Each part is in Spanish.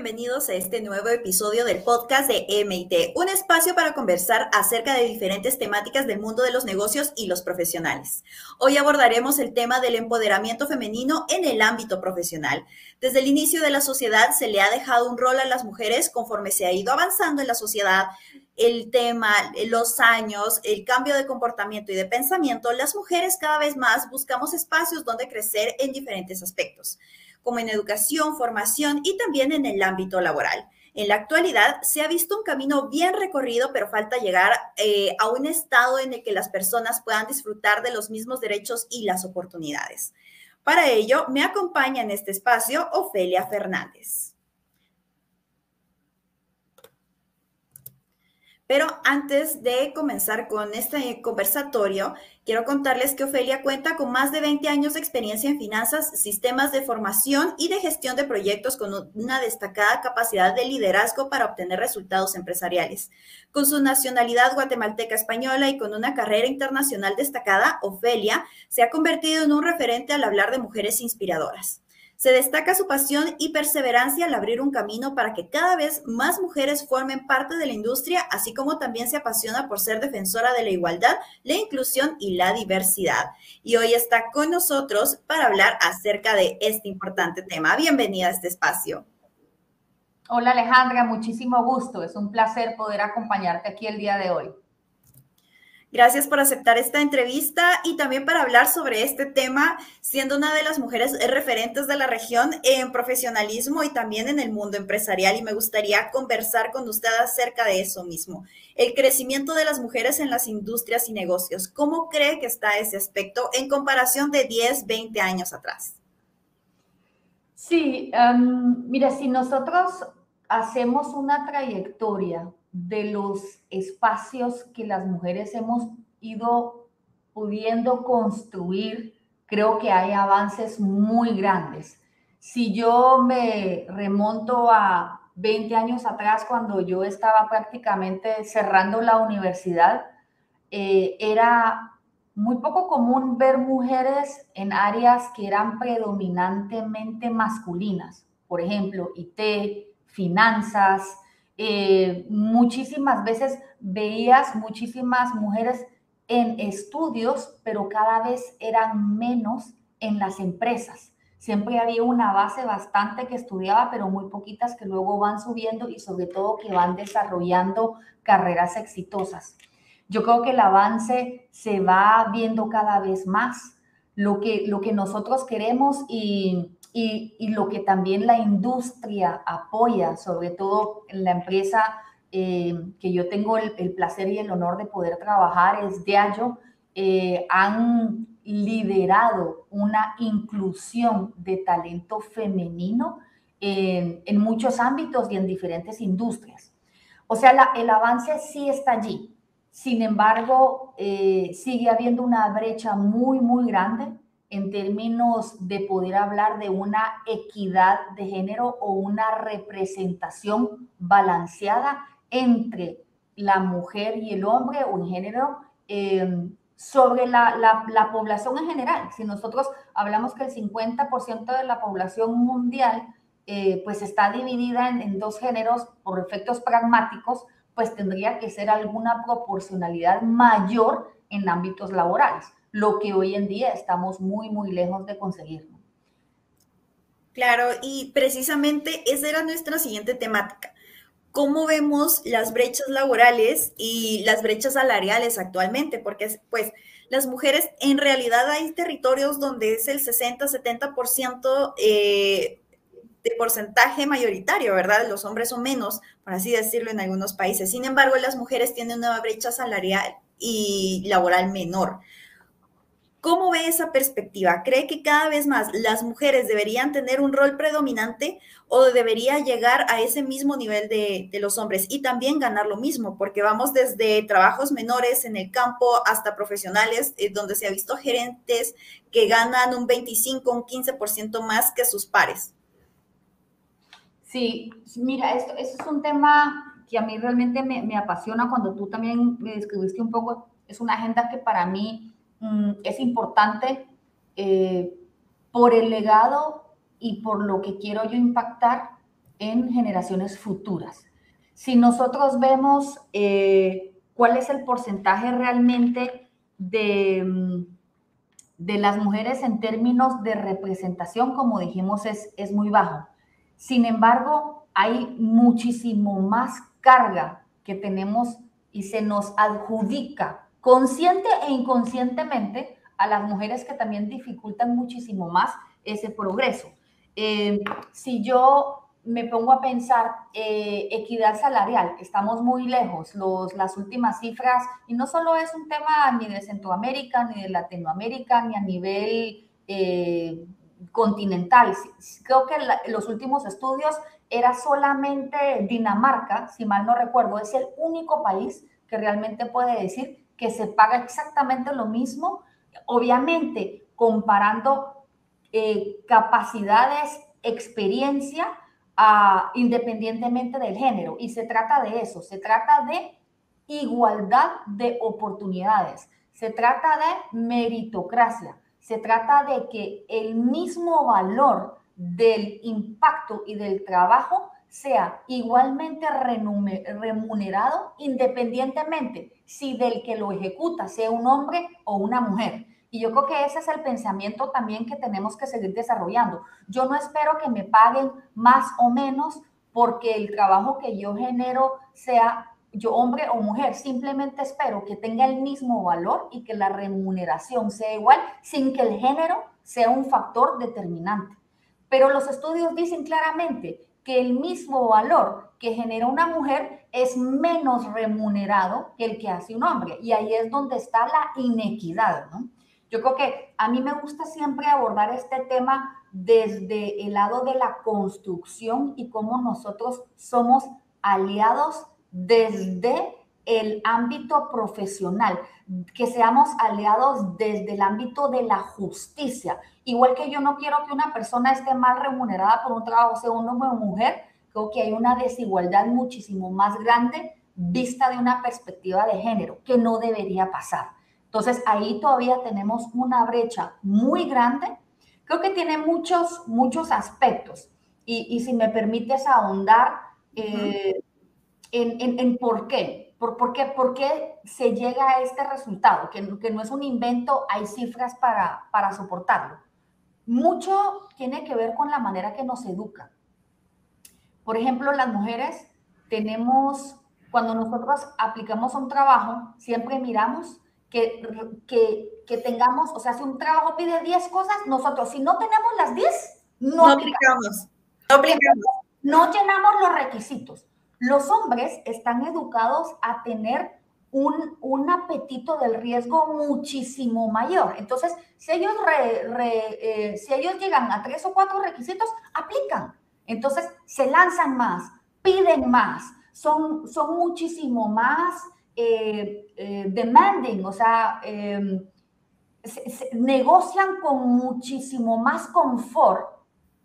bienvenidos a este nuevo episodio del podcast de MIT, un espacio para conversar acerca de diferentes temáticas del mundo de los negocios y los profesionales. Hoy abordaremos el tema del empoderamiento femenino en el ámbito profesional. Desde el inicio de la sociedad se le ha dejado un rol a las mujeres conforme se ha ido avanzando en la sociedad, el tema, los años, el cambio de comportamiento y de pensamiento, las mujeres cada vez más buscamos espacios donde crecer en diferentes aspectos como en educación, formación y también en el ámbito laboral. En la actualidad se ha visto un camino bien recorrido, pero falta llegar eh, a un estado en el que las personas puedan disfrutar de los mismos derechos y las oportunidades. Para ello, me acompaña en este espacio Ofelia Fernández. Pero antes de comenzar con este conversatorio, quiero contarles que Ofelia cuenta con más de 20 años de experiencia en finanzas, sistemas de formación y de gestión de proyectos con una destacada capacidad de liderazgo para obtener resultados empresariales. Con su nacionalidad guatemalteca española y con una carrera internacional destacada, Ofelia se ha convertido en un referente al hablar de mujeres inspiradoras. Se destaca su pasión y perseverancia al abrir un camino para que cada vez más mujeres formen parte de la industria, así como también se apasiona por ser defensora de la igualdad, la inclusión y la diversidad. Y hoy está con nosotros para hablar acerca de este importante tema. Bienvenida a este espacio. Hola Alejandra, muchísimo gusto. Es un placer poder acompañarte aquí el día de hoy. Gracias por aceptar esta entrevista y también para hablar sobre este tema, siendo una de las mujeres referentes de la región en profesionalismo y también en el mundo empresarial. Y me gustaría conversar con usted acerca de eso mismo, el crecimiento de las mujeres en las industrias y negocios. ¿Cómo cree que está ese aspecto en comparación de 10, 20 años atrás? Sí, um, mira, si nosotros hacemos una trayectoria de los espacios que las mujeres hemos ido pudiendo construir, creo que hay avances muy grandes. Si yo me remonto a 20 años atrás, cuando yo estaba prácticamente cerrando la universidad, eh, era muy poco común ver mujeres en áreas que eran predominantemente masculinas, por ejemplo, IT, finanzas, eh, muchísimas veces veías muchísimas mujeres en estudios, pero cada vez eran menos en las empresas. Siempre había una base bastante que estudiaba, pero muy poquitas que luego van subiendo y sobre todo que van desarrollando carreras exitosas. Yo creo que el avance se va viendo cada vez más. Lo que, lo que nosotros queremos y y, lo que también la industria apoya, sobre todo en la empresa eh, que yo tengo el, placer y el honor de poder trabajar, es Diageo, eh, han liderado una inclusión de talento femenino en, en muchos ámbitos y en diferentes industrias. O sea, el avance sí está allí. Sin embargo, eh, sigue habiendo una brecha muy, muy grande en términos de poder hablar de una equidad de género o una representación balanceada entre la mujer y el hombre o en género em, sobre la, la, población en general. Si nosotros hablamos que el 50% de la población mundial eh, pues está dividida en, en dos géneros por efectos pragmáticos, pues tendría que ser alguna proporcionalidad mayor en ámbitos laborales lo que hoy en día estamos muy, muy lejos de conseguir. Claro, y precisamente esa era nuestra siguiente temática. ¿Cómo vemos las brechas laborales y las brechas salariales actualmente? Porque pues las mujeres en realidad hay territorios donde es el 60-70% eh, de porcentaje mayoritario, ¿verdad? Los hombres son menos, por así decirlo, en algunos países. Sin embargo, las mujeres tienen una brecha salarial y laboral menor. ¿Cómo ve esa perspectiva? ¿Cree que cada vez más las mujeres deberían tener un rol predominante o debería llegar a ese mismo nivel de, los hombres y también ganar lo mismo? Porque vamos desde trabajos menores en el campo hasta profesionales, eh, donde se ha visto gerentes que ganan un 25, un 15% más que sus pares. Sí, mira, esto, es un tema que a mí realmente me, me apasiona cuando tú también me describiste un poco. Es una agenda que para mí Mm, es importante eh, por el legado y por lo que quiero yo impactar en generaciones futuras. Si nosotros vemos eh, cuál es el porcentaje realmente de, mm, de las mujeres en términos de representación, como dijimos, es, es muy bajo. Sin embargo, hay muchísimo más carga que tenemos y se nos adjudica consciente e inconscientemente a las mujeres que también dificultan muchísimo más ese progreso. Eh, si yo me pongo a pensar eh, equidad salarial, estamos muy lejos, los, las últimas cifras, y no solo es un tema ni de Centroamérica, ni de Latinoamérica, ni a nivel eh, continental. Creo que los últimos estudios era solamente Dinamarca, si mal no recuerdo, es el único país que realmente puede decir que se paga exactamente lo mismo, obviamente comparando eh, capacidades, experiencia, independientemente del género. Y se trata de eso, se trata de igualdad de oportunidades, se trata de meritocracia, se trata de que el mismo valor del impacto y del trabajo sea igualmente remunerado independientemente si del que lo ejecuta sea un hombre o una mujer. Y yo creo que ese es el pensamiento también que tenemos que seguir desarrollando. Yo no espero que me paguen más o menos porque el trabajo que yo genero sea yo hombre o mujer, simplemente espero que tenga el mismo valor y que la remuneración sea igual sin que el género sea un factor determinante. Pero los estudios dicen claramente que el mismo valor que genera una mujer es menos remunerado que el que hace un hombre. Y ahí es donde está la inequidad, ¿no? Yo creo que a mí me gusta siempre abordar este tema desde el lado de la construcción y cómo nosotros somos aliados desde el ámbito profesional, que seamos aliados desde el ámbito de la justicia. Igual que yo no quiero que una persona esté mal remunerada por un trabajo, sea un hombre o mujer, creo que hay una desigualdad muchísimo más grande vista de una perspectiva de género, que no debería pasar. Entonces ahí todavía tenemos una brecha muy grande. Creo que tiene muchos, muchos aspectos. Y, si me permites ahondar eh, en, en, por qué. Por, por, qué, ¿Por qué se llega a este resultado? Que, que no es un invento, hay cifras para, para soportarlo. Mucho tiene que ver con la manera que nos educan. Por ejemplo, las mujeres tenemos, cuando nosotros aplicamos un trabajo, siempre miramos que, que, tengamos, o sea, si un trabajo pide 10 cosas, nosotros si no tenemos las 10, no, aplicamos. No aplicamos. No llenamos los requisitos. Los hombres están educados a tener un, un apetito del riesgo muchísimo mayor. Entonces, si ellos, eh, si ellos llegan a tres o cuatro requisitos, aplican. Entonces, se lanzan más, piden más, son, son muchísimo más eh, eh, demanding, o sea, em, negocian con muchísimo más confort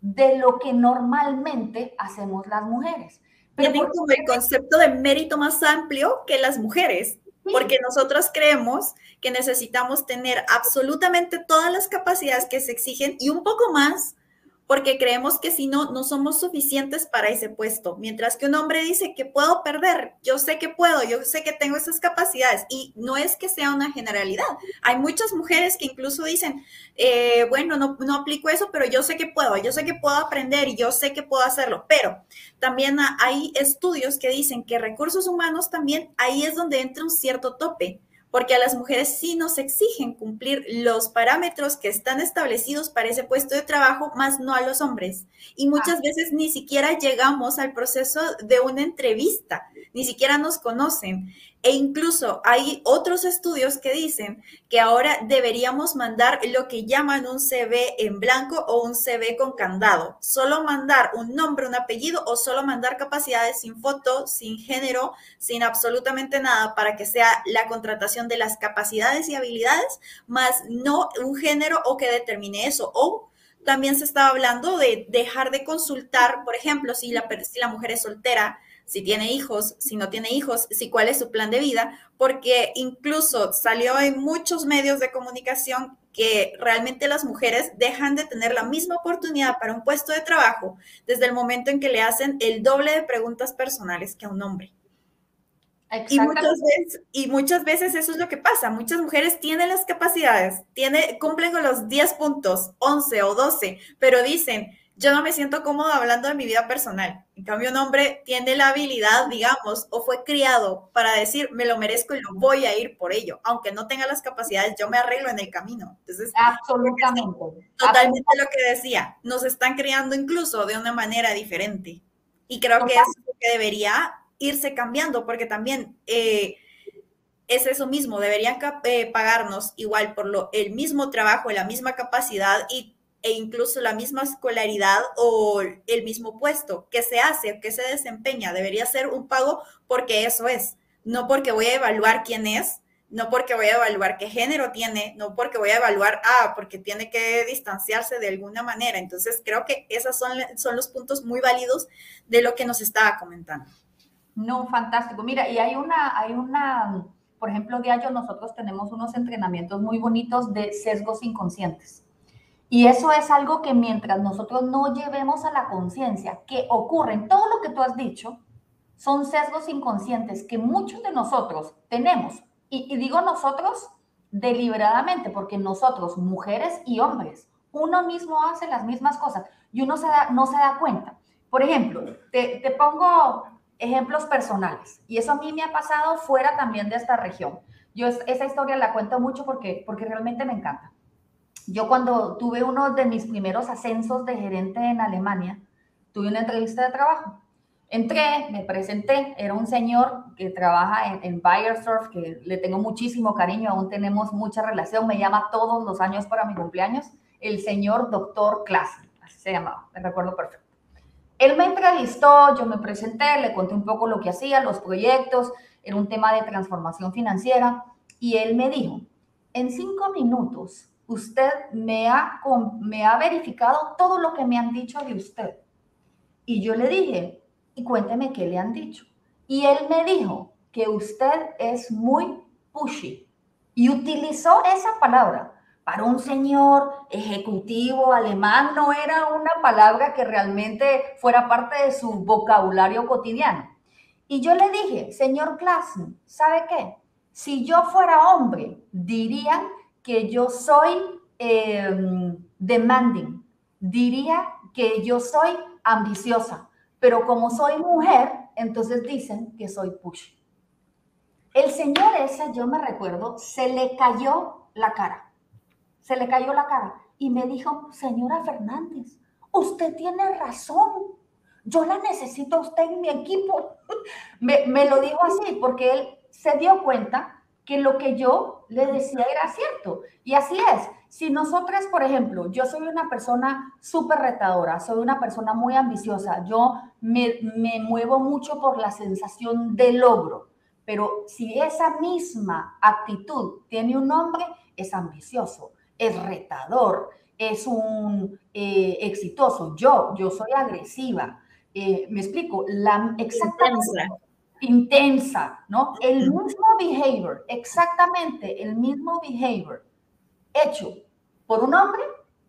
de lo que normalmente hacemos las mujeres. Tienen como el concepto de mérito más amplio que las mujeres, porque nosotros creemos que necesitamos tener absolutamente todas las capacidades que se exigen y un poco más porque creemos que si no, no somos suficientes para ese puesto. Mientras que un hombre dice que puedo perder, yo sé que puedo, yo sé que tengo esas capacidades y no es que sea una generalidad. Hay muchas mujeres que incluso dicen, eh, bueno, no, no aplico eso, pero yo sé que puedo, yo sé que puedo aprender y yo sé que puedo hacerlo. Pero también hay estudios que dicen que recursos humanos también ahí es donde entra un cierto tope porque a las mujeres sí nos exigen cumplir los parámetros que están establecidos para ese puesto de trabajo, más no a los hombres. Y muchas veces ni siquiera llegamos al proceso de una entrevista, ni siquiera nos conocen. E incluso hay otros estudios que dicen que ahora deberíamos mandar lo que llaman un CV en blanco o un CV con candado. Solo mandar un nombre, un apellido o solo mandar capacidades sin foto, sin género, sin absolutamente nada para que sea la contratación de las capacidades y habilidades, más no un género o que determine eso. O también se estaba hablando de dejar de consultar, por ejemplo, si la, si la mujer es soltera, si tiene hijos, si no tiene hijos, si cuál es su plan de vida, porque incluso salió en muchos medios de comunicación que realmente las mujeres dejan de tener la misma oportunidad para un puesto de trabajo desde el momento en que le hacen el doble de preguntas personales que a un hombre. Y muchas, veces, y muchas veces eso es lo que pasa. Muchas mujeres tienen las capacidades, tiene, cumplen con los 10 puntos, 11 o 12, pero dicen, yo no me siento cómodo hablando de mi vida personal. En cambio, un hombre tiene la habilidad, digamos, o fue criado para decir, me lo merezco y lo voy a ir por ello. Aunque no tenga las capacidades, yo me arreglo en el camino. Entonces, absolutamente. Totalmente lo que decía. Nos están criando incluso de una manera diferente. Y creo que es lo que debería irse cambiando, porque también eh, es eso mismo, deberían eh, pagarnos igual por lo, el mismo trabajo, la misma capacidad y e incluso la misma escolaridad o el mismo puesto que se hace, que se desempeña, debería ser un pago porque eso es, no porque voy a evaluar quién es, no porque voy a evaluar qué género tiene, no porque voy a evaluar, ah, porque tiene que distanciarse de alguna manera. Entonces, creo que esos son, son los puntos muy válidos de lo que nos estaba comentando. No, fantástico. Mira, y hay una, hay una, por ejemplo, diario nosotros tenemos unos entrenamientos muy bonitos de sesgos inconscientes. Y eso es algo que mientras nosotros no llevemos a la conciencia que ocurren, todo lo que tú has dicho, son sesgos inconscientes que muchos de nosotros tenemos. Y, digo nosotros deliberadamente, porque nosotros, mujeres y hombres, uno mismo hace las mismas cosas y uno se no se da cuenta. Por ejemplo, te, te pongo ejemplos personales y eso a mí me ha pasado fuera también de esta región. Yo esa historia la cuento mucho porque, porque realmente me encanta. Yo cuando tuve uno de mis primeros ascensos de gerente en Alemania, tuve una entrevista de trabajo. Entré, me presenté, era un señor que trabaja en, en que le tengo muchísimo cariño, aún tenemos mucha relación, me llama todos los años para mi cumpleaños, el señor doctor Klassen, así se llamaba, me recuerdo perfecto. Él me entrevistó, yo me presenté, le conté un poco lo que hacía, los proyectos, era un tema de transformación financiera, y él me dijo, en cinco minutos usted me ha, me ha verificado todo lo que me han dicho de usted. Y yo le dije, y cuénteme qué le han dicho. Y él me dijo que usted es muy pushy. Y utilizó esa palabra. Para un señor ejecutivo alemán no era una palabra que realmente fuera parte de su vocabulario cotidiano. Y yo le dije, señor Klassen, ¿sabe qué? Si yo fuera hombre, dirían que yo soy em, demanding, diría que yo soy ambiciosa, pero como soy mujer, entonces dicen que soy push. El señor ese, yo me recuerdo, se le cayó la cara, se le cayó la cara y me dijo, señora Fernández, usted tiene razón, yo la necesito a usted en mi equipo. me, lo dijo así porque él se dio cuenta que lo que yo le decía era cierto. Y así es. Si nosotras, por ejemplo, yo soy una persona súper retadora, soy una persona muy ambiciosa, yo me, me muevo mucho por la sensación de logro, pero si esa misma actitud tiene un nombre, es ambicioso, es retador, es un eh, exitoso. Yo, yo soy agresiva. Eh, me explico, la, exactamente intensa, ¿no? El mismo behavior, exactamente el mismo behavior hecho por un hombre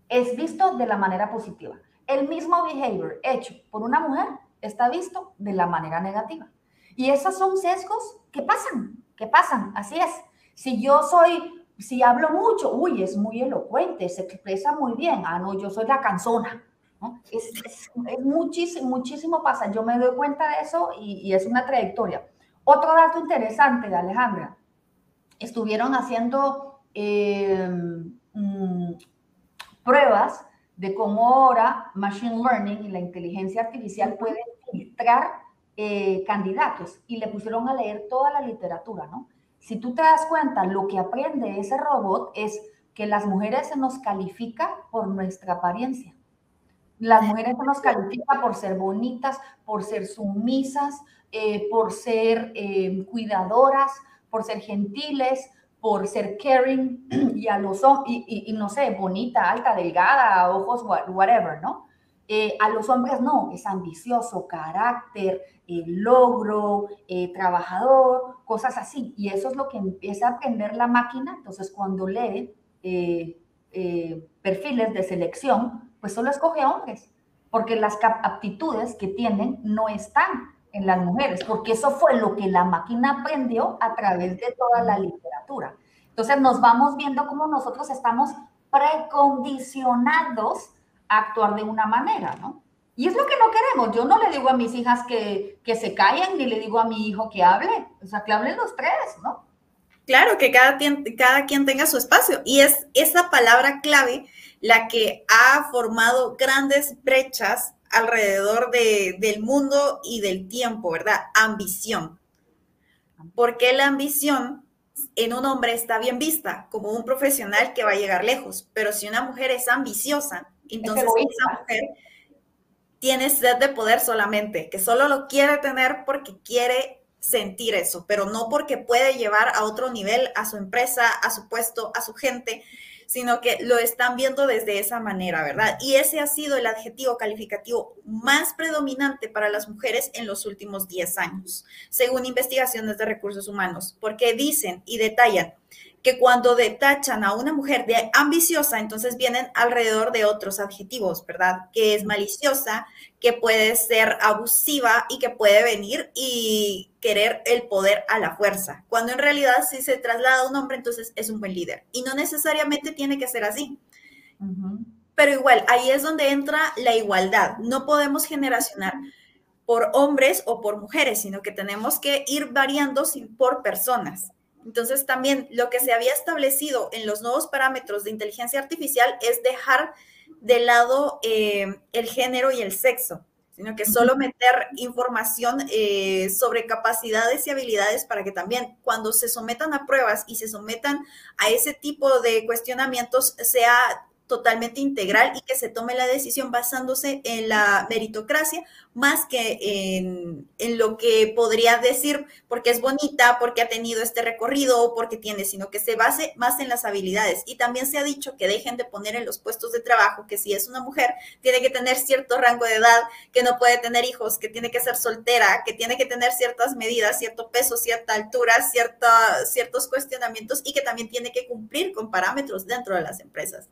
es visto de la manera positiva. El mismo behavior hecho por una mujer está visto de la manera negativa. Y esos son sesgos que pasan, que pasan, así es. Si yo soy, si hablo mucho, uy, es muy elocuente, se expresa muy bien. Ah, no, yo soy la canzona. Es, muchísimo, muchísimo pasa. Yo me doy cuenta de eso y, es una trayectoria. Otro dato interesante, de Alejandra. Estuvieron haciendo eh, mm, pruebas de cómo ahora Machine Learning y la inteligencia artificial pueden filtrar eh, candidatos y le pusieron a leer toda la literatura, ¿no? Si tú te das cuenta, lo que aprende ese robot es que las mujeres se nos califica por nuestra apariencia. Las mujeres se nos califica por ser bonitas, por ser sumisas, eh, por ser eh, cuidadoras, por ser gentiles, por ser caring y a los y, y, no sé, bonita, alta, delgada, ojos, whatever, ¿no? Eh, a los hombres no, es ambicioso, carácter, logro, trabajador, cosas así. Y eso es lo que empieza a aprender la máquina. Entonces, cuando lee eh, perfiles de selección, pues solo escoge hombres, porque las aptitudes que tienen no están en las mujeres, porque eso fue lo que la máquina aprendió a través de toda la literatura. Entonces nos vamos viendo cómo nosotros estamos precondicionados actuar de una manera, ¿no? Y es lo que no queremos. Yo no le digo a mis hijas que, que se callen, ni le digo a mi hijo que hable. O sea, que hablen los tres, ¿no? Claro, que cada, cada quien tenga su espacio. Y es esa palabra clave la que ha formado grandes brechas alrededor del mundo y del tiempo, ¿verdad? Ambición. Porque la ambición en un hombre está bien vista como un profesional que va a llegar lejos, pero si una mujer es ambiciosa, entonces esa mujer tiene sed de poder solamente, que solo lo quiere tener porque quiere sentir eso, pero no porque puede llevar a otro nivel a su empresa, a su puesto, a su gente sino que lo están viendo desde esa manera, ¿verdad? Y ese ha sido el adjetivo calificativo más predominante para las mujeres en los últimos 10 años, según investigaciones de recursos humanos, porque dicen y detallan que cuando detachan a una mujer de ambiciosa, entonces vienen alrededor de otros adjetivos, ¿verdad? Que es maliciosa, que puede ser abusiva y que puede venir y querer el poder a la fuerza. Cuando en realidad si se traslada a un hombre, entonces es un buen líder. Y no necesariamente tiene que ser así. Pero igual, ahí es donde entra la igualdad. No podemos generacionar por hombres o por mujeres, sino que tenemos que ir variando por personas. Entonces también lo que se había establecido en los nuevos parámetros de inteligencia artificial es dejar de lado eh, el género y el sexo, sino que solo meter información eh, sobre capacidades y habilidades para que también cuando se sometan a pruebas y se sometan a ese tipo de cuestionamientos sea totalmente integral y que se tome la decisión basándose en la meritocracia más que en, lo que podría decir porque es bonita, porque ha tenido este recorrido o porque tiene, sino que se base más en las habilidades. Y también se ha dicho que dejen de poner en los puestos de trabajo que si es una mujer tiene que tener cierto rango de edad, que no puede tener hijos, que tiene que ser soltera, que tiene que tener ciertas medidas, cierto peso, cierta altura, cierta, ciertos cuestionamientos y que también tiene que cumplir con parámetros dentro de las empresas.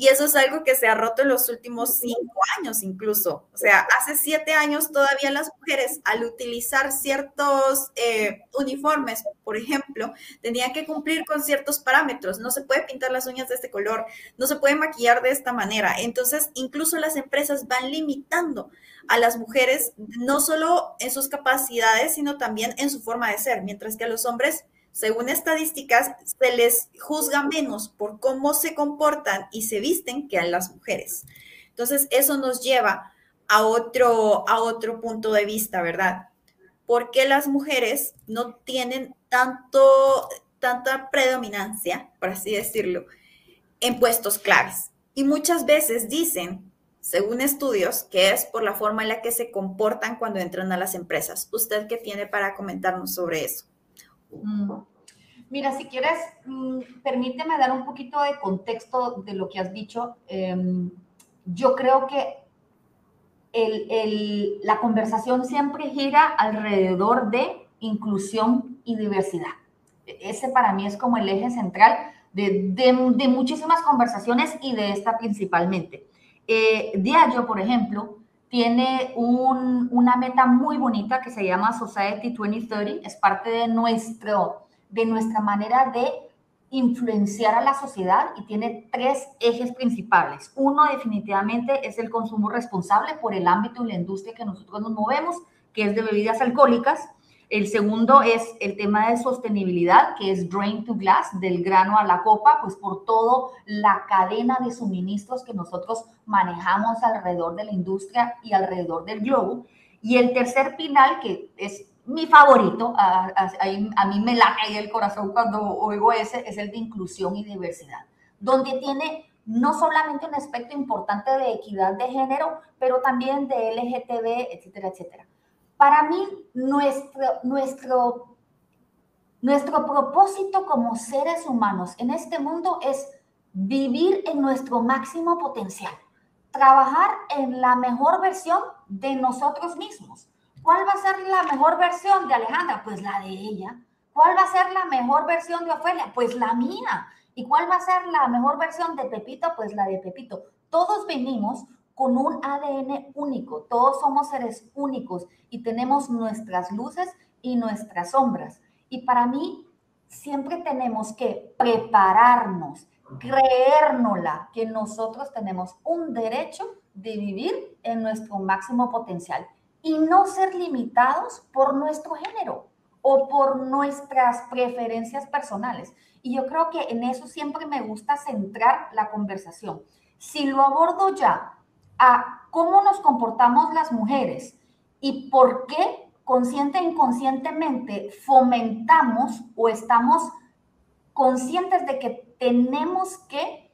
Y eso es algo que se ha roto en los últimos cinco años incluso. O sea, hace siete años todavía las mujeres al utilizar ciertos eh, uniformes, por ejemplo, tenían que cumplir con ciertos parámetros. No se puede pintar las uñas de este color, no se puede maquillar de esta manera. Entonces, incluso las empresas van limitando a las mujeres no solo en sus capacidades, sino también en su forma de ser, mientras que a los hombres según estadísticas, se les juzga menos por cómo se comportan y se visten que a las mujeres. Entonces, eso nos lleva a otro, a otro punto de vista, ¿verdad? ¿Por qué las mujeres no tienen tanto, tanta predominancia, por así decirlo, en puestos claves? Y muchas veces dicen, según estudios, que es por la forma en la que se comportan cuando entran a las empresas. ¿Usted qué tiene para comentarnos sobre eso? Mm. Mira, si quieres, mm, permíteme dar un poquito de contexto de lo que has dicho. Em, yo creo que la conversación siempre gira alrededor de inclusión y diversidad. Ese para mí es como el eje central de, muchísimas conversaciones y de esta principalmente. Eh, por ejemplo, tiene una meta muy bonita que se llama Society 2030, es parte de, nuestro, de nuestra manera de influenciar a la sociedad y tiene tres ejes principales. Uno definitivamente es el consumo responsable por el ámbito y la industria que nosotros nos movemos, que es de bebidas alcohólicas. El segundo es el tema de sostenibilidad, que es drain to glass, del grano a la copa, pues por toda la cadena de suministros que nosotros manejamos alrededor de la industria y alrededor del globo. Y el tercer pilar, que es mi favorito, a, a, mí me late ahí el corazón cuando oigo ese, es el de inclusión y diversidad, donde tiene no solamente un aspecto importante de equidad de género, pero también de LGTB, etcétera, etcétera. Para mí, nuestro, nuestro, nuestro propósito como seres humanos en este mundo es vivir en nuestro máximo potencial, trabajar en la mejor versión de nosotros mismos. ¿Cuál va a ser la mejor versión de Alejandra? Pues la de ella. ¿Cuál va a ser la mejor versión de Ofelia? Pues la mía. ¿Y cuál va a ser la mejor versión de Pepito? Pues la de Pepito. Todos venimos con un ADN único, todos somos seres únicos y tenemos nuestras luces y nuestras sombras. Y para mí siempre tenemos que prepararnos, creérnosla, que nosotros tenemos un derecho de vivir en nuestro máximo potencial y no ser limitados por nuestro género o por nuestras preferencias personales. Y yo creo que en eso siempre me gusta centrar la conversación. Si lo abordo ya a cómo nos comportamos las mujeres y por qué consciente e inconscientemente fomentamos o estamos conscientes de que tenemos que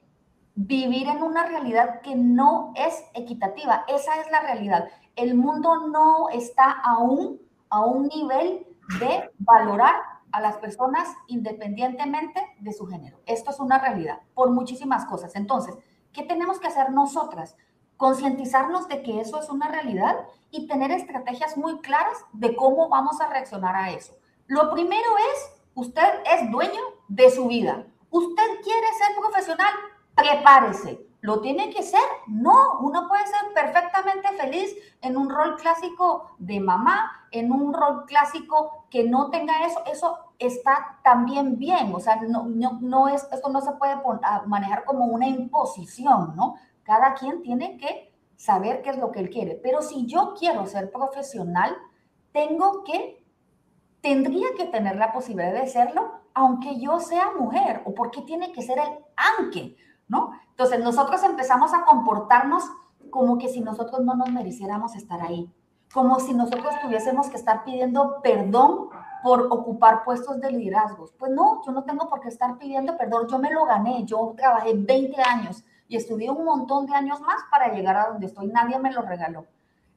vivir en una realidad que no es equitativa. Esa es la realidad. El mundo no está aún a un nivel de valorar a las personas independientemente de su género. Esto es una realidad por muchísimas cosas. Entonces, ¿qué tenemos que hacer nosotras? Concientizarnos de que eso es una realidad y tener estrategias muy claras de cómo vamos a reaccionar a eso. Lo primero es, usted es dueño de su vida. Usted quiere ser profesional, prepárese. ¿Lo tiene que ser? No, uno puede ser perfectamente feliz en un rol clásico de mamá, en un rol clásico que no tenga eso. Eso está también bien. O sea, no, no, no es, esto no se puede manejar como una imposición, ¿no? Cada quien tiene que saber qué es lo que él quiere. Pero si yo quiero ser profesional, tengo que, tendría que tener la posibilidad de serlo, aunque yo sea mujer. ¿O por qué tiene que ser el aunque? ¿no? Entonces nosotros empezamos a comportarnos como que si nosotros no nos mereciéramos estar ahí, como si nosotros tuviésemos que estar pidiendo perdón por ocupar puestos de liderazgo. Pues no, yo no tengo por qué estar pidiendo perdón, yo me lo gané, yo trabajé 20 años y estudié un montón de años más para llegar a donde estoy, nadie me lo regaló.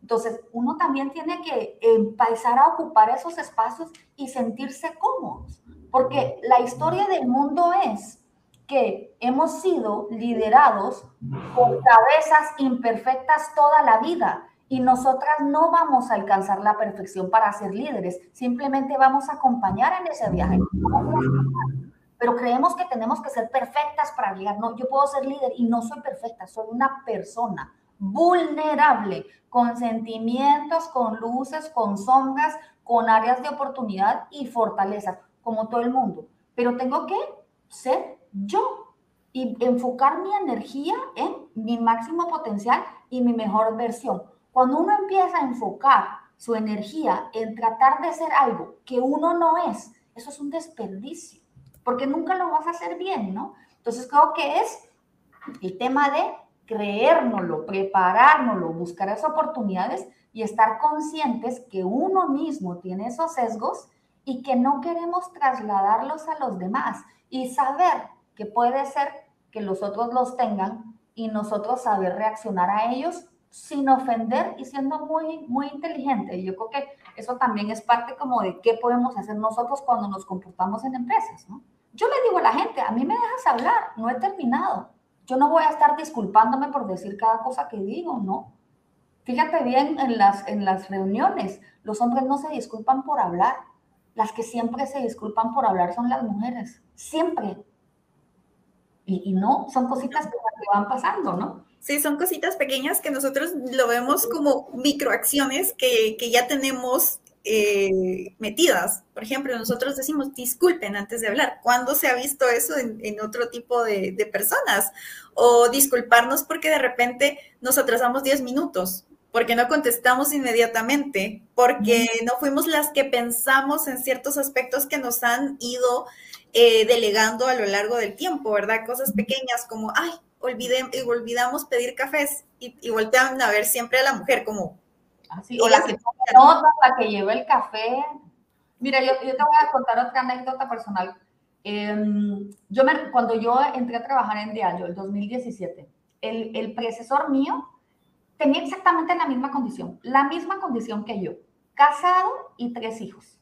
Entonces, uno también tiene que empezar a ocupar esos espacios y sentirse cómodos, porque la historia del mundo es que hemos sido liderados por cabezas imperfectas toda la vida y nosotras no vamos a alcanzar la perfección para ser líderes, simplemente vamos a acompañar en ese viaje. Pero creemos que tenemos que ser perfectas para llegar. No, yo puedo ser líder y no soy perfecta, soy una persona vulnerable, con sentimientos, con luces, con sombras, con áreas de oportunidad y fortalezas, como todo el mundo. Pero tengo que ser yo y enfocar mi energía en mi máximo potencial y mi mejor versión. Cuando uno empieza a enfocar su energía en tratar de ser algo que uno no es, eso es un desperdicio, porque nunca lo vas a hacer bien, ¿no? Entonces creo que es el tema de creérnoslo, preparárnoslo, buscar esas oportunidades y estar conscientes que uno mismo tiene esos sesgos y que no queremos trasladarlos a los demás y saber que puede ser que los otros los tengan y nosotros saber reaccionar a ellos sin ofender y siendo muy, muy inteligente. Yo creo que eso también es parte como de qué podemos hacer nosotros cuando nos comportamos en empresas, ¿no? Yo le digo a la gente, a mí me dejas hablar, no he terminado. Yo no voy a estar disculpándome por decir cada cosa que digo, ¿no? Fíjate bien en las, en las reuniones, los hombres no se disculpan por hablar. Las que siempre se disculpan por hablar son las mujeres, siempre. Y, no, son cositas que van pasando, ¿no? Sí, son cositas pequeñas que nosotros lo vemos como microacciones que, que ya tenemos eh, metidas. Por ejemplo, nosotros decimos disculpen antes de hablar. ¿Cuándo se ha visto eso en, en otro tipo de, de, personas? O disculparnos porque de repente nos atrasamos 10 minutos, porque no contestamos inmediatamente, porque no fuimos las que pensamos en ciertos aspectos que nos han ido eh, delegando a lo largo del tiempo, ¿verdad? Cosas pequeñas como, ay, olvidé, olvidamos pedir cafés y, y, voltean a ver siempre a la mujer como... Así, o la que nota, la que lleva el café. Mira, yo, yo, te voy a contar otra anécdota personal. Eh, yo me, cuando yo entré a trabajar en Diallo, el 2017, el, el predecesor mío tenía exactamente la misma condición, la misma condición que yo, casado y tres hijos.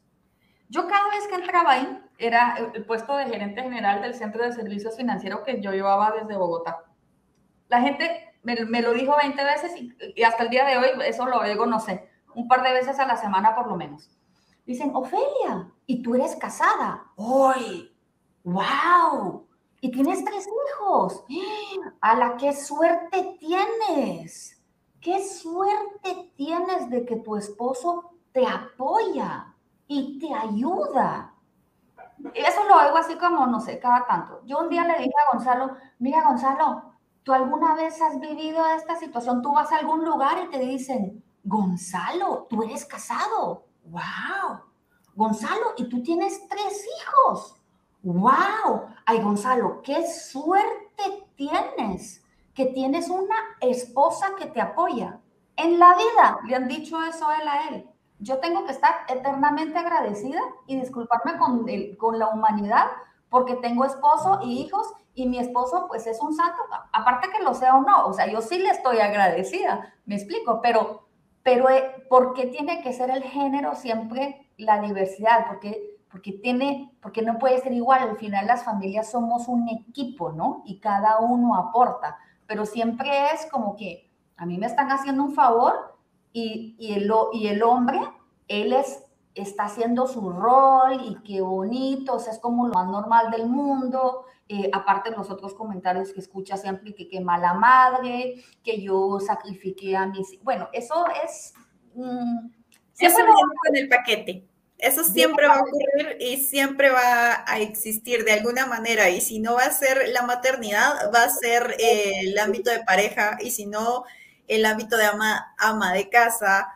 Yo cada vez que entraba ahí, era el puesto de gerente general del Centro de Servicios Financieros que yo llevaba desde Bogotá. La gente me, lo dijo 20 veces y, hasta el día de hoy eso lo oigo, no sé, un par de veces a la semana por lo menos. Dicen, Ofelia, ¿y tú eres casada? ¡Uy! ¡Wow! y tienes tres hijos. A la qué suerte tienes. Qué suerte tienes de que tu esposo te apoya y te ayuda. Eso lo oigo así como, no sé, cada tanto. Yo un día le dije a Gonzalo, mira Gonzalo, ¿tú alguna vez has vivido esta situación? Tú vas a algún lugar y te dicen, Gonzalo, tú eres casado. ¡Wow! Gonzalo, y tú tienes tres hijos. ¡Wow! Ay, Gonzalo, qué suerte tienes que tienes una esposa que te apoya. En la vida le han dicho eso él a él. Yo tengo que estar eternamente agradecida y disculparme con, con la humanidad porque tengo esposo y hijos y mi esposo pues es un santo, aparte que lo sea o no, o sea, yo sí le estoy agradecida, me explico, pero, pero eh, ¿por qué tiene que ser el género siempre la diversidad? Porque, porque, tiene, porque no puede ser igual, al final las familias somos un equipo, ¿no? Y cada uno aporta, pero siempre es como que a mí me están haciendo un favor y, y, el, y el hombre, él es está haciendo su rol y qué bonito, o sea, es como lo más normal del mundo. Eh, aparte los otros comentarios que escucha siempre, que qué mala madre, que yo sacrifiqué a mis... Bueno, eso es... Mm, siempre con el paquete. Eso siempre va a ocurrir y siempre va a existir de alguna manera. Y si no va a ser la maternidad, va a ser eh, el ámbito de pareja y si no, el ámbito de ama, ama de casa,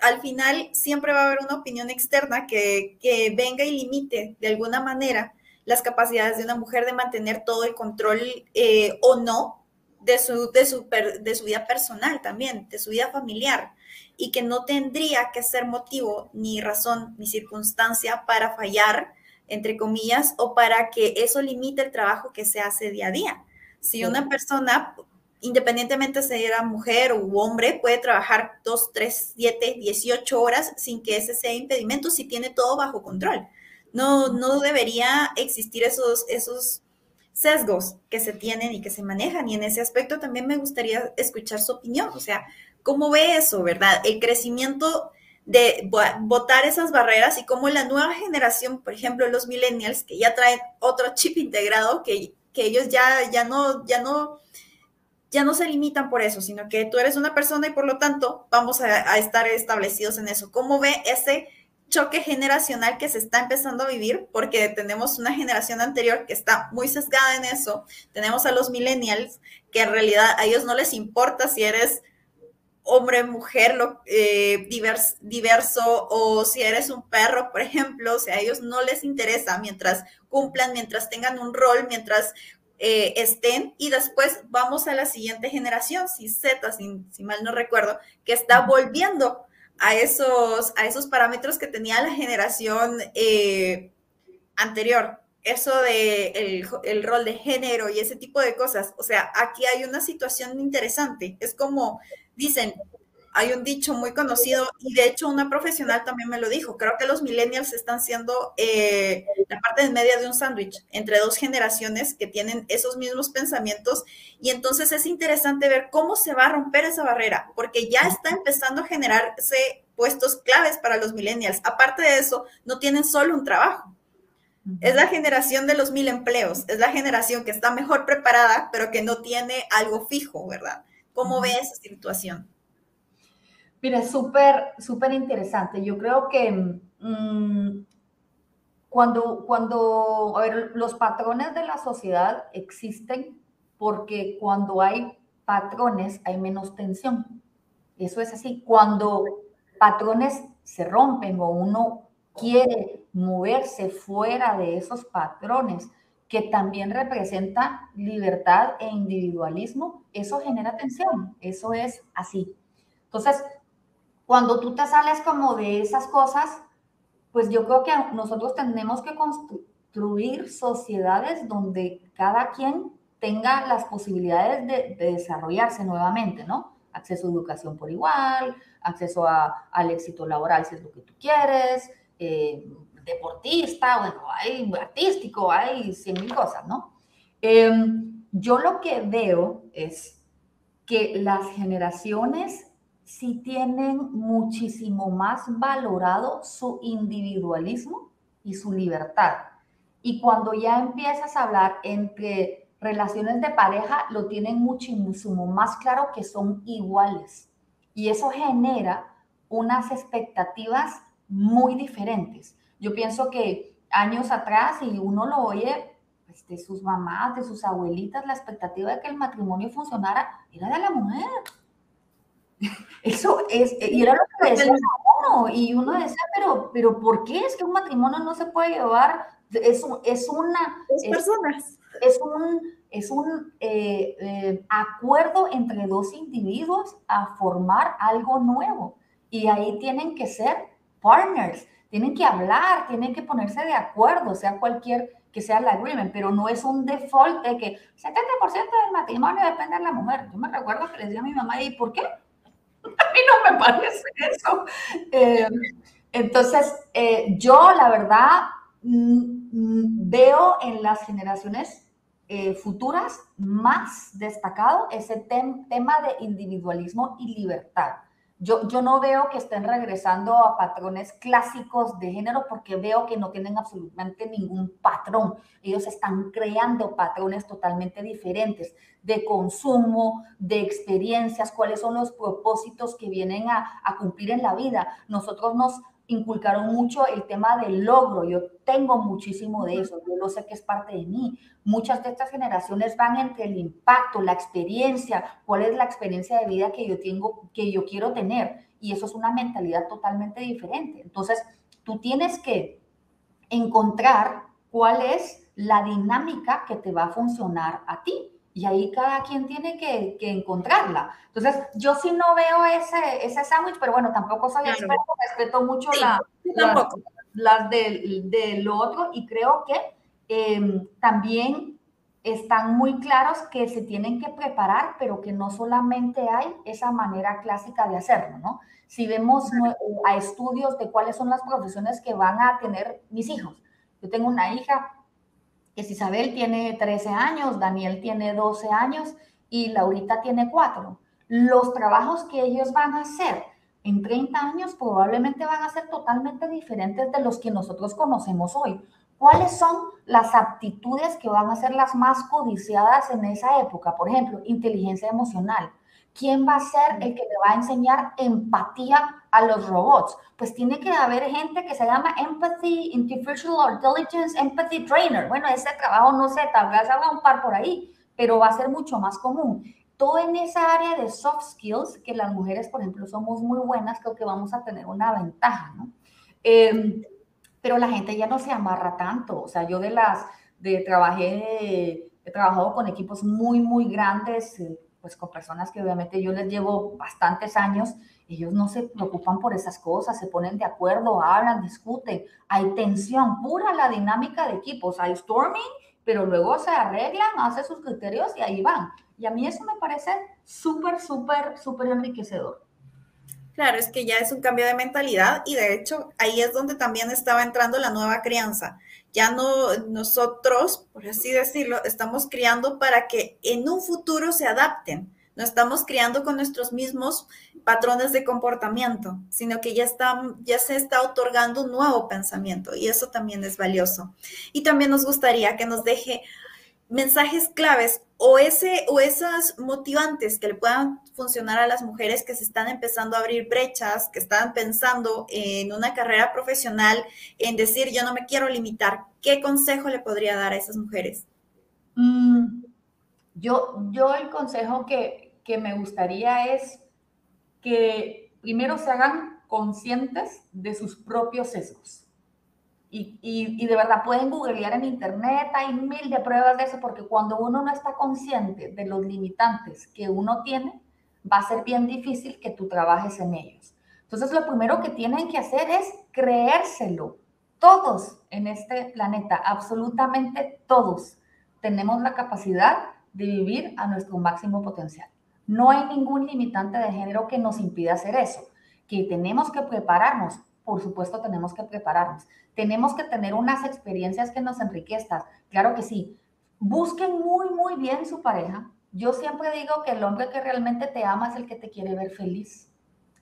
al final siempre va a haber una opinión externa que, venga y limite de alguna manera las capacidades de una mujer de mantener todo el control eh, o no de su, de, su, de su vida personal también, de su vida familiar, y que no tendría que ser motivo, ni razón, ni circunstancia para fallar, entre comillas, o para que eso limite el trabajo que se hace día a día. Si una persona independientemente si era mujer u hombre, puede trabajar 2, 3, 7, 18 horas sin que ese sea impedimento si tiene todo bajo control. No, no debería existir esos, esos sesgos que se tienen y que se manejan. Y en ese aspecto también me gustaría escuchar su opinión. O sea, ¿cómo ve eso, verdad? El crecimiento de votar esas barreras y cómo la nueva generación, por ejemplo, los millennials, que ya traen otro chip integrado, que, que ellos ya, ya no, ya no ya no se limitan por eso, sino que tú eres una persona y por lo tanto vamos a, estar establecidos en eso. ¿Cómo ve ese choque generacional que se está empezando a vivir? Porque tenemos una generación anterior que está muy sesgada en eso. Tenemos a los millennials que en realidad a ellos no les importa si eres hombre, mujer, lo, eh, diverso o si eres un perro, por ejemplo, o sea, a ellos no les interesa mientras cumplan, mientras tengan un rol, mientras eh, estén y después vamos a la siguiente generación, si Z, si, mal no recuerdo, que está volviendo a esos, a esos parámetros que tenía la generación eh, anterior. Eso de el, el, rol de género y ese tipo de cosas. O sea, aquí hay una situación interesante. Es como dicen, hay un dicho muy conocido y de hecho una profesional también me lo dijo. Creo que los millennials están siendo eh, la parte de media de un sándwich entre dos generaciones que tienen esos mismos pensamientos y entonces es interesante ver cómo se va a romper esa barrera porque ya está empezando a generarse puestos claves para los millennials. Aparte de eso, no tienen solo un trabajo. Es la generación de los mil empleos, es la generación que está mejor preparada, pero que no tiene algo fijo, ¿verdad? ¿Cómo ve esa situación? Mira, súper, súper interesante. Yo creo que mm, cuando, cuando, a ver, los patrones de la sociedad existen porque cuando hay patrones hay menos tensión. Eso es así. Cuando patrones se rompen o uno quiere moverse fuera de esos patrones que también representa libertad e individualismo, eso genera tensión. Eso es así. Entonces, cuando tú te sales como de esas cosas, pues yo creo que nosotros tenemos que construir sociedades donde cada quien tenga las posibilidades de, desarrollarse nuevamente, ¿no? Acceso a educación por igual, acceso al éxito laboral si es lo que tú quieres, eh, deportista, bueno, hay artístico, hay cien mil cosas, ¿no? Em, yo lo que veo es que las generaciones si tienen muchísimo más valorado su individualismo y su libertad. Y cuando ya empiezas a hablar entre relaciones de pareja, lo tienen muchísimo más claro que son iguales. Y eso genera unas expectativas muy diferentes. Yo pienso que años atrás, y uno lo oye pues, de sus mamás, de sus abuelitas, la expectativa de que el matrimonio funcionara era de la mujer. Eso es, y era lo que decía uno, y uno decía, pero, pero ¿por qué es que un matrimonio no se puede llevar? Es, es una... Dos personas. Es, un, es un eh, eh, acuerdo entre dos individuos a formar algo nuevo. Y ahí tienen que ser partners, tienen que hablar, tienen que ponerse de acuerdo, sea cualquier que sea el agreement, pero no es un default de que 70% del matrimonio depende de la mujer. Yo me recuerdo que le decía a mi mamá, ¿y por qué? A mí no me parece eso. Eh, entonces, eh, yo la verdad mm, mm, veo en las generaciones eh, futuras más destacado ese tema de individualismo y libertad. Yo, yo no veo que estén regresando a patrones clásicos de género porque veo que no tienen absolutamente ningún patrón. Ellos están creando patrones totalmente diferentes de consumo, de experiencias, cuáles son los propósitos que vienen a, a cumplir en la vida. Nosotros nos inculcaron mucho el tema del logro. Yo tengo muchísimo de eso, yo lo sé que es parte de mí. Muchas de estas generaciones van entre el impacto, la experiencia, cuál es la experiencia de vida que yo tengo, que yo quiero tener. Y eso es una mentalidad totalmente diferente. Entonces, tú tienes que encontrar cuál es la dinámica que te va a funcionar a ti. Y ahí cada quien tiene que, encontrarla. Entonces, yo sí no veo ese, ese sándwich, pero bueno, tampoco soy experto, respeto mucho la, las de, lo otro y creo que em, también están muy claros que se tienen que preparar, pero que no solamente hay esa manera clásica de hacerlo, ¿no? Si vemos a estudios de cuáles son las profesiones que van a tener mis hijos. Yo tengo una hija Isabel tiene 13 años, Daniel tiene 12 años y Laurita tiene 4. Los trabajos que ellos van a hacer en 30 años probablemente van a ser totalmente diferentes de los que nosotros conocemos hoy. ¿Cuáles son las aptitudes que van a ser las más codiciadas en esa época? Por ejemplo, inteligencia emocional, ¿Quién va a ser el que le va a enseñar empatía a los robots? Pues tiene que haber gente que se llama Empathy, Artificial Intelligence Empathy Trainer. Bueno, ese trabajo no sé, tal vez haga un par por ahí, pero va a ser mucho más común. Todo en esa área de soft skills, que las mujeres, por ejemplo, somos muy buenas, creo que vamos a tener una ventaja, ¿no? Em, pero la gente ya no se amarra tanto. O sea, yo de las, de trabajé, he trabajado con equipos muy, muy grandes, eh, pues con personas que obviamente yo les llevo bastantes años, ellos no se preocupan por esas cosas, se ponen de acuerdo, hablan, discuten, hay tensión, pura la dinámica de equipos, hay storming, pero luego se arreglan, hacen sus criterios y ahí van. Y a mí eso me parece súper, súper, súper enriquecedor. Claro, es que ya es un cambio de mentalidad y de hecho ahí es donde también estaba entrando la nueva crianza ya no nosotros, por así decirlo, estamos criando para que en un futuro se adapten. No estamos criando con nuestros mismos patrones de comportamiento, sino que ya, ya se está otorgando un nuevo pensamiento y eso también es valioso. Y también nos gustaría que nos deje mensajes claves o, ese, o esas motivantes que le puedan funcionar a las mujeres que se están empezando a abrir brechas, que están pensando en una carrera profesional, en decir yo no me quiero limitar. ¿Qué consejo le podría dar a esas mujeres? Mm, yo, yo el consejo que, que me gustaría es que primero se hagan conscientes de sus propios sesgos y, de verdad pueden googlear en internet, hay mil de pruebas de eso, porque cuando uno no está consciente de los limitantes que uno tiene, va a ser bien difícil que tú trabajes en ellos. Entonces, lo primero que tienen que hacer es creérselo. Todos en este planeta, absolutamente todos, tenemos la capacidad de vivir a nuestro máximo potencial. No hay ningún limitante de género que nos impida hacer eso. Que tenemos que prepararnos, por supuesto tenemos que prepararnos. Tenemos que tener unas experiencias que nos enriquezcan. Claro que sí. Busquen muy, muy bien su pareja. Yo siempre digo que el hombre que realmente te ama es el que te quiere ver feliz.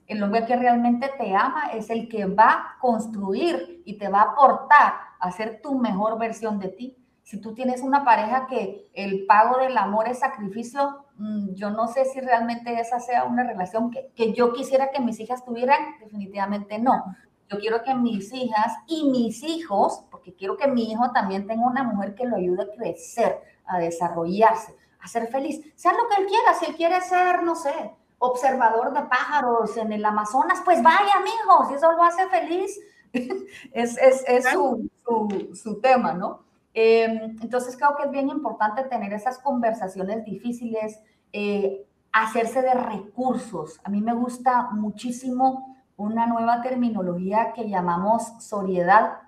El hombre que realmente te ama es el que va a construir y te va a aportar a ser tu mejor versión de ti. Si tú tienes una pareja que el pago del amor es sacrificio, mm, yo no sé si realmente esa sea una relación que, que yo quisiera que mis hijas tuvieran, definitivamente no. Yo quiero que mis hijas y mis hijos, porque quiero que mi hijo también tenga una mujer que lo ayude a crecer, a desarrollarse, a ser feliz, sea lo que él quiera. Si él quiere ser, no sé, observador de pájaros en el Amazonas, pues vaya, mijo, si eso lo hace feliz, es, es, es su, su, su, tema, ¿no? Eh, entonces creo que es bien importante tener esas conversaciones difíciles, eh, hacerse de recursos. A mí me gusta muchísimo una nueva terminología que llamamos soriedad.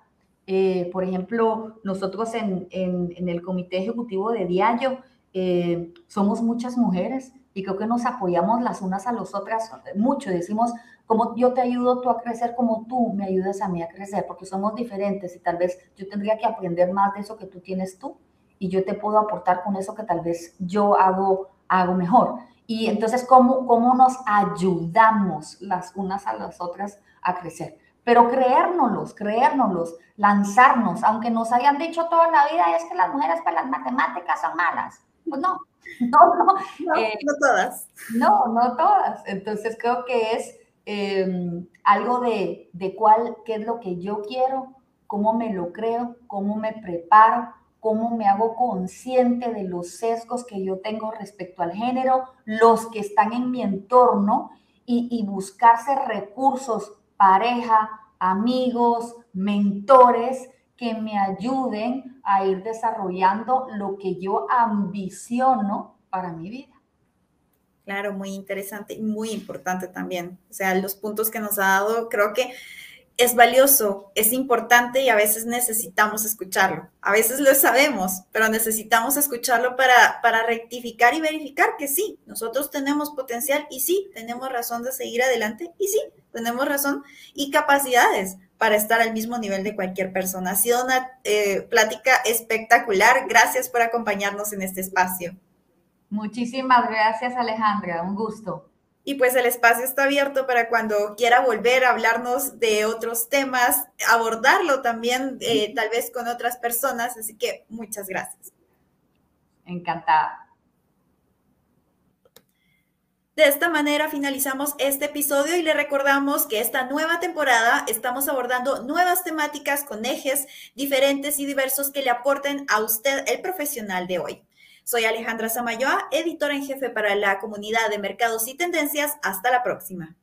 Eh, por ejemplo, nosotros en, en, en, el comité ejecutivo de Diallo eh, somos muchas mujeres y creo que nos apoyamos las unas a las otras mucho. Decimos, como yo te ayudo tú a crecer, como tú me ayudas a mí a crecer, porque somos diferentes y tal vez yo tendría que aprender más de eso que tú tienes tú y yo te puedo aportar con eso que tal vez yo hago, hago mejor. Y entonces, ¿cómo, ¿cómo nos ayudamos las unas a las otras a crecer? Pero creérnoslos, creérnoslos, lanzarnos, aunque nos hayan dicho toda la vida, es que las mujeres para las matemáticas son malas. Pues no, no, no. No, eh, no todas. No, no todas. Entonces creo que es eh, algo de, de cuál, qué es lo que yo quiero, cómo me lo creo, cómo me preparo, cómo me hago consciente de los sesgos que yo tengo respecto al género, los que están en mi entorno y, y buscarse recursos, pareja, amigos, mentores que me ayuden a ir desarrollando lo que yo ambiciono para mi vida. Claro, muy interesante y muy importante también. O sea, los puntos que nos ha dado, creo que es valioso, es importante y a veces necesitamos escucharlo. A veces lo sabemos, pero necesitamos escucharlo para, para rectificar y verificar que sí, nosotros tenemos potencial y sí, tenemos razón de seguir adelante y sí, tenemos razón y capacidades para estar al mismo nivel de cualquier persona. Ha sido una eh, plática espectacular. Gracias por acompañarnos en este espacio. Muchísimas gracias, Alejandra. Un gusto. Y pues el espacio está abierto para cuando quiera volver a hablarnos de otros temas, abordarlo también eh, tal vez con otras personas. Así que muchas gracias. Encantada. De esta manera finalizamos este episodio y le recordamos que esta nueva temporada estamos abordando nuevas temáticas con ejes diferentes y diversos que le aporten a usted el profesional de hoy. Soy Alejandra Samayoa, editora en jefe para la comunidad de mercados y tendencias. Hasta la próxima.